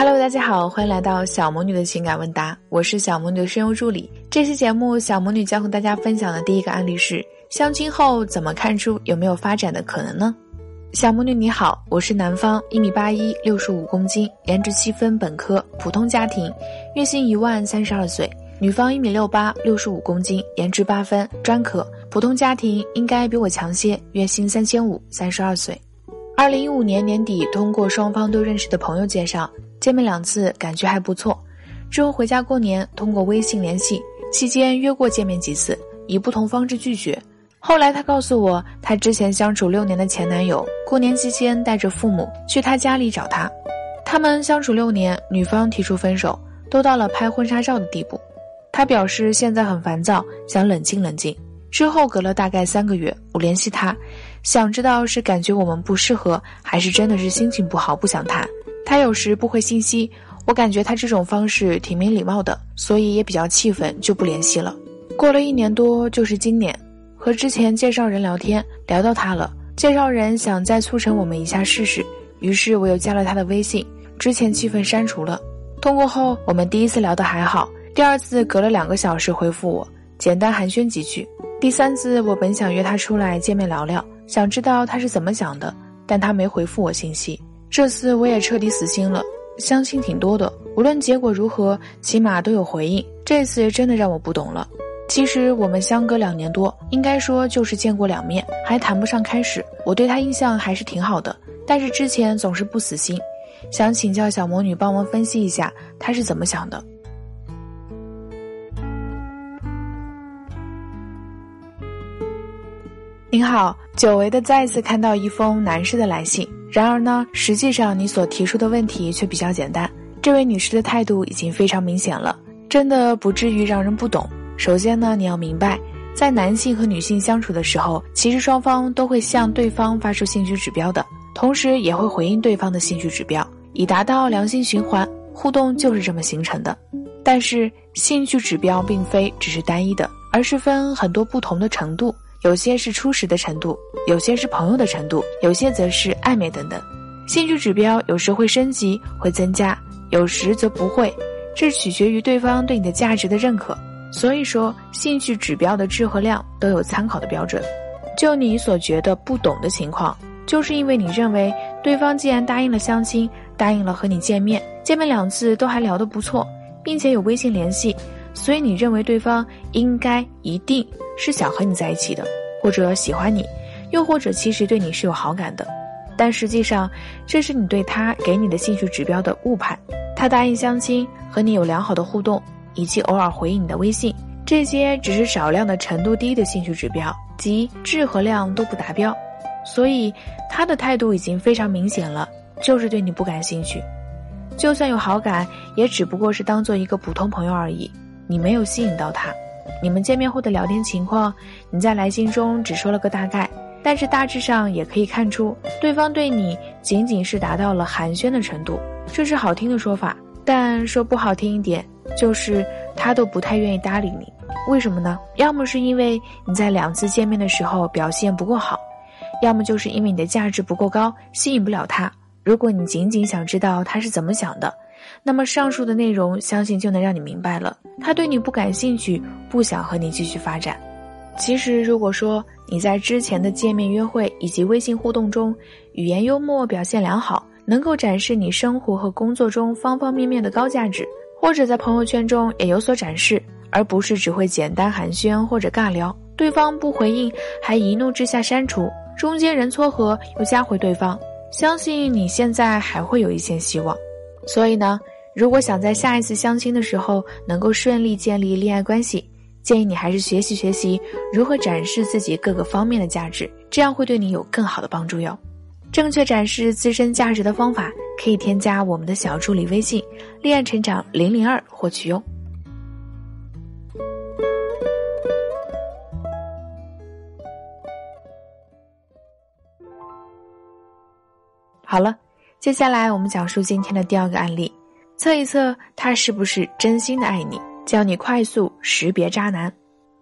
Hello，大家好，欢迎来到小魔女的情感问答，我是小魔女的声优助理。这期节目，小魔女将和大家分享的第一个案例是：相亲后怎么看出有没有发展的可能呢？小魔女你好，我是男方，一米八一，六十五公斤，颜值七分，本科，普通家庭，月薪一万，三十二岁。女方一米六八，六十五公斤，颜值八分，专科，普通家庭，应该比我强些，月薪三千五，三十二岁。二零一五年年底，通过双方都认识的朋友介绍，见面两次，感觉还不错。之后回家过年，通过微信联系，期间约过见面几次，以不同方式拒绝。后来他告诉我，他之前相处六年的前男友，过年期间带着父母去他家里找他，他们相处六年，女方提出分手，都到了拍婚纱照的地步。他表示现在很烦躁，想冷静冷静。之后隔了大概三个月，我联系他，想知道是感觉我们不适合，还是真的是心情不好不想谈。他有时不回信息，我感觉他这种方式挺没礼貌的，所以也比较气愤，就不联系了。过了一年多，就是今年，和之前介绍人聊天，聊到他了，介绍人想再促成我们一下试试，于是我又加了他的微信，之前气氛删除了。通过后，我们第一次聊得还好。第二次隔了两个小时回复我，简单寒暄几句。第三次我本想约他出来见面聊聊，想知道他是怎么想的，但他没回复我信息。这次我也彻底死心了。相亲挺多的，无论结果如何，起码都有回应。这次真的让我不懂了。其实我们相隔两年多，应该说就是见过两面，还谈不上开始。我对他印象还是挺好的，但是之前总是不死心。想请教小魔女帮忙分析一下他是怎么想的。您好，久违的再次看到一封男士的来信。然而呢，实际上你所提出的问题却比较简单。这位女士的态度已经非常明显了，真的不至于让人不懂。首先呢，你要明白，在男性和女性相处的时候，其实双方都会向对方发出兴趣指标的，同时也会回应对方的兴趣指标，以达到良性循环。互动就是这么形成的。但是，兴趣指标并非只是单一的，而是分很多不同的程度。有些是初识的程度，有些是朋友的程度，有些则是暧昧等等。兴趣指标有时会升级，会增加，有时则不会，这取决于对方对你的价值的认可。所以说，兴趣指标的质和量都有参考的标准。就你所觉得不懂的情况，就是因为你认为对方既然答应了相亲，答应了和你见面，见面两次都还聊得不错，并且有微信联系。所以你认为对方应该一定是想和你在一起的，或者喜欢你，又或者其实对你是有好感的，但实际上这是你对他给你的兴趣指标的误判。他答应相亲，和你有良好的互动，以及偶尔回应你的微信，这些只是少量的程度低的兴趣指标，即质和量都不达标。所以他的态度已经非常明显了，就是对你不感兴趣。就算有好感，也只不过是当做一个普通朋友而已。你没有吸引到他，你们见面后的聊天情况，你在来信中只说了个大概，但是大致上也可以看出，对方对你仅仅是达到了寒暄的程度，这是好听的说法，但说不好听一点，就是他都不太愿意搭理你。为什么呢？要么是因为你在两次见面的时候表现不够好，要么就是因为你的价值不够高，吸引不了他。如果你仅仅想知道他是怎么想的。那么上述的内容，相信就能让你明白了，他对你不感兴趣，不想和你继续发展。其实，如果说你在之前的见面约会以及微信互动中，语言幽默，表现良好，能够展示你生活和工作中方方面面的高价值，或者在朋友圈中也有所展示，而不是只会简单寒暄或者尬聊，对方不回应还一怒之下删除，中间人撮合又加回对方，相信你现在还会有一线希望。所以呢，如果想在下一次相亲的时候能够顺利建立恋爱关系，建议你还是学习学习如何展示自己各个方面的价值，这样会对你有更好的帮助哟。正确展示自身价值的方法，可以添加我们的小助理微信“恋爱成长零零二”获取哟。好了。接下来我们讲述今天的第二个案例，测一测他是不是真心的爱你，教你快速识别渣男。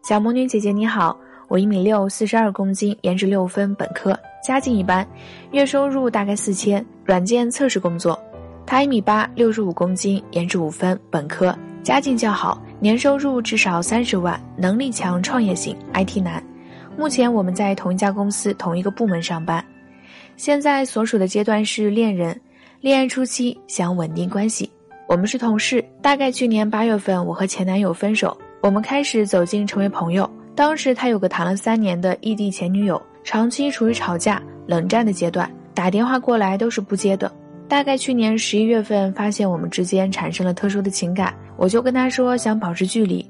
小魔女姐姐你好，我一米六，四十二公斤，颜值六分，本科，家境一般，月收入大概四千，软件测试工作。他一米八，六十五公斤，颜值五分，本科，家境较好，年收入至少三十万，能力强，创业型，IT 男。目前我们在同一家公司，同一个部门上班。现在所属的阶段是恋人，恋爱初期，想稳定关系。我们是同事，大概去年八月份，我和前男友分手，我们开始走进成为朋友。当时他有个谈了三年的异地前女友，长期处于吵架、冷战的阶段，打电话过来都是不接的。大概去年十一月份，发现我们之间产生了特殊的情感，我就跟他说想保持距离。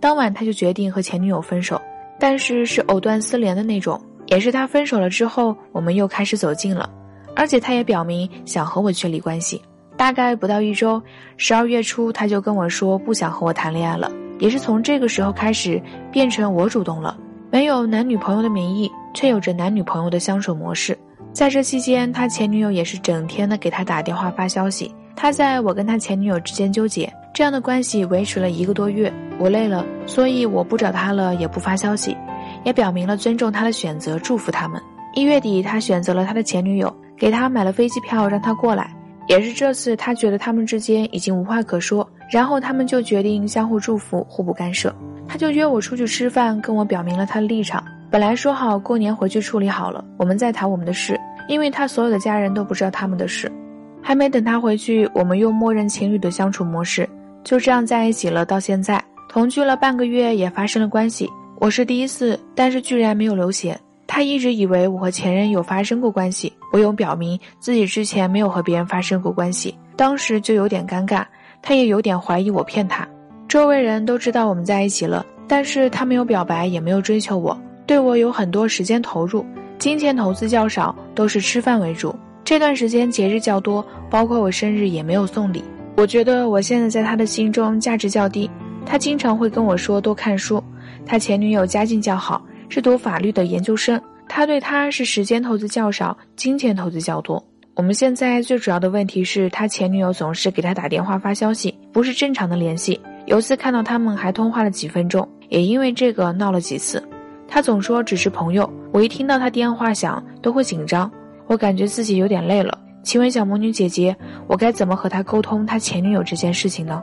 当晚他就决定和前女友分手，但是是藕断丝连的那种。也是他分手了之后，我们又开始走近了，而且他也表明想和我确立关系。大概不到一周，十二月初他就跟我说不想和我谈恋爱了。也是从这个时候开始，变成我主动了，没有男女朋友的名义，却有着男女朋友的相处模式。在这期间，他前女友也是整天的给他打电话发消息。他在我跟他前女友之间纠结，这样的关系维持了一个多月。我累了，所以我不找他了，也不发消息。也表明了尊重他的选择，祝福他们。一月底，他选择了他的前女友，给他买了飞机票，让他过来。也是这次，他觉得他们之间已经无话可说，然后他们就决定相互祝福，互不干涉。他就约我出去吃饭，跟我表明了他的立场。本来说好过年回去处理好了，我们再谈我们的事，因为他所有的家人都不知道他们的事。还没等他回去，我们又默认情侣的相处模式，就这样在一起了。到现在，同居了半个月，也发生了关系。我是第一次，但是居然没有流血。他一直以为我和前任有发生过关系，我有表明自己之前没有和别人发生过关系，当时就有点尴尬，他也有点怀疑我骗他。周围人都知道我们在一起了，但是他没有表白，也没有追求我，对我有很多时间投入，金钱投资较少，都是吃饭为主。这段时间节日较多，包括我生日也没有送礼。我觉得我现在在他的心中价值较低，他经常会跟我说多看书。他前女友家境较好，是读法律的研究生。他对他是时间投资较少，金钱投资较多。我们现在最主要的问题是他前女友总是给他打电话发消息，不是正常的联系。有次看到他们还通话了几分钟，也因为这个闹了几次。他总说只是朋友，我一听到他电话响都会紧张，我感觉自己有点累了。请问小魔女姐姐，我该怎么和他沟通他前女友这件事情呢？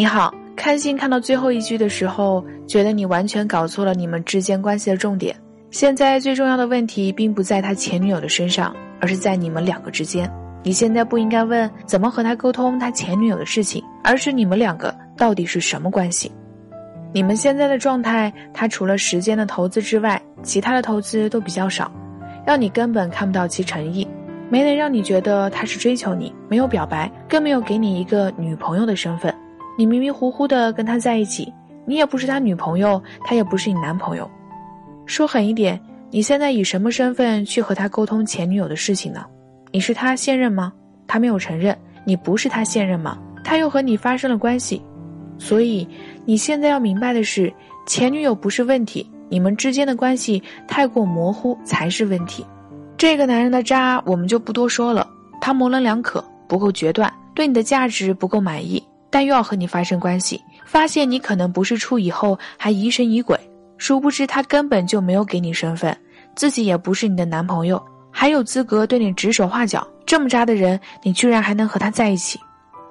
你好，看信看到最后一句的时候，觉得你完全搞错了你们之间关系的重点。现在最重要的问题并不在他前女友的身上，而是在你们两个之间。你现在不应该问怎么和他沟通他前女友的事情，而是你们两个到底是什么关系？你们现在的状态，他除了时间的投资之外，其他的投资都比较少，让你根本看不到其诚意，没能让你觉得他是追求你，没有表白，更没有给你一个女朋友的身份。你迷迷糊糊的跟他在一起，你也不是他女朋友，他也不是你男朋友。说狠一点，你现在以什么身份去和他沟通前女友的事情呢？你是他现任吗？他没有承认。你不是他现任吗？他又和你发生了关系。所以你现在要明白的是，前女友不是问题，你们之间的关系太过模糊才是问题。这个男人的渣，我们就不多说了。他模棱两可，不够决断，对你的价值不够满意。但又要和你发生关系，发现你可能不是处以后还疑神疑鬼，殊不知他根本就没有给你身份，自己也不是你的男朋友，还有资格对你指手画脚。这么渣的人，你居然还能和他在一起？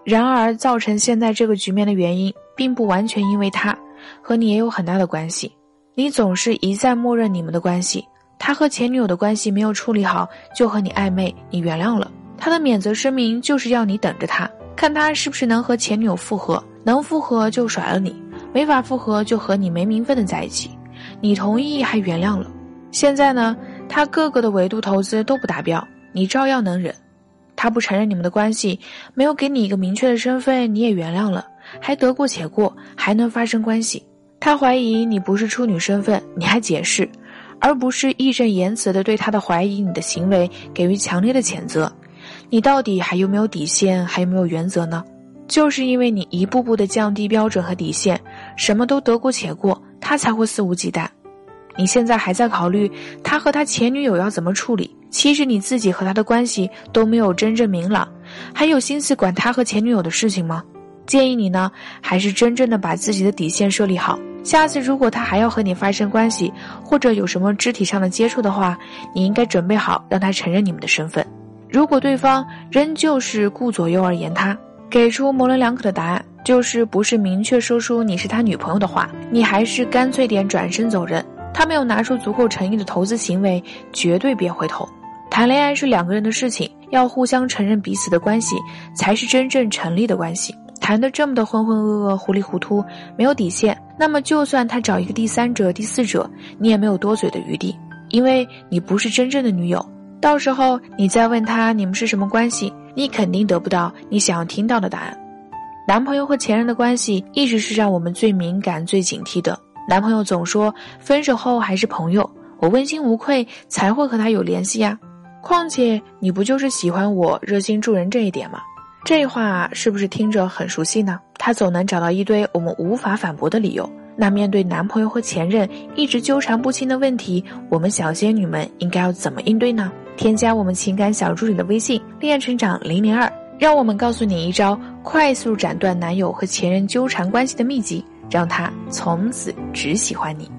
然而，造成现在这个局面的原因，并不完全因为他，和你也有很大的关系。你总是一再默认你们的关系，他和前女友的关系没有处理好，就和你暧昧，你原谅了他的免责声明，就是要你等着他。看他是不是能和前女友复合，能复合就甩了你，没法复合就和你没名分的在一起。你同意还原谅了，现在呢，他各个的维度投资都不达标，你照样能忍。他不承认你们的关系，没有给你一个明确的身份，你也原谅了，还得过且过，还能发生关系。他怀疑你不是处女身份，你还解释，而不是义正言辞的对他的怀疑你的行为给予强烈的谴责。你到底还有没有底线，还有没有原则呢？就是因为你一步步的降低标准和底线，什么都得过且过，他才会肆无忌惮。你现在还在考虑他和他前女友要怎么处理，其实你自己和他的关系都没有真正明朗，还有心思管他和前女友的事情吗？建议你呢，还是真正的把自己的底线设立好，下次如果他还要和你发生关系，或者有什么肢体上的接触的话，你应该准备好让他承认你们的身份。如果对方仍旧是顾左右而言他，给出模棱两可的答案，就是不是明确说出你是他女朋友的话，你还是干脆点转身走人。他没有拿出足够诚意的投资行为，绝对别回头。谈恋爱是两个人的事情，要互相承认彼此的关系，才是真正成立的关系。谈得这么的浑浑噩噩、糊里糊涂，没有底线，那么就算他找一个第三者、第四者，你也没有多嘴的余地，因为你不是真正的女友。到时候你再问他你们是什么关系，你肯定得不到你想要听到的答案。男朋友和前任的关系一直是让我们最敏感、最警惕的。男朋友总说分手后还是朋友，我问心无愧才会和他有联系呀。况且你不就是喜欢我热心助人这一点吗？这话是不是听着很熟悉呢？他总能找到一堆我们无法反驳的理由。那面对男朋友和前任一直纠缠不清的问题，我们小仙女们应该要怎么应对呢？添加我们情感小助理的微信“恋爱成长零零二”，让我们告诉你一招快速斩断男友和前任纠缠关系的秘籍。让他从此只喜欢你。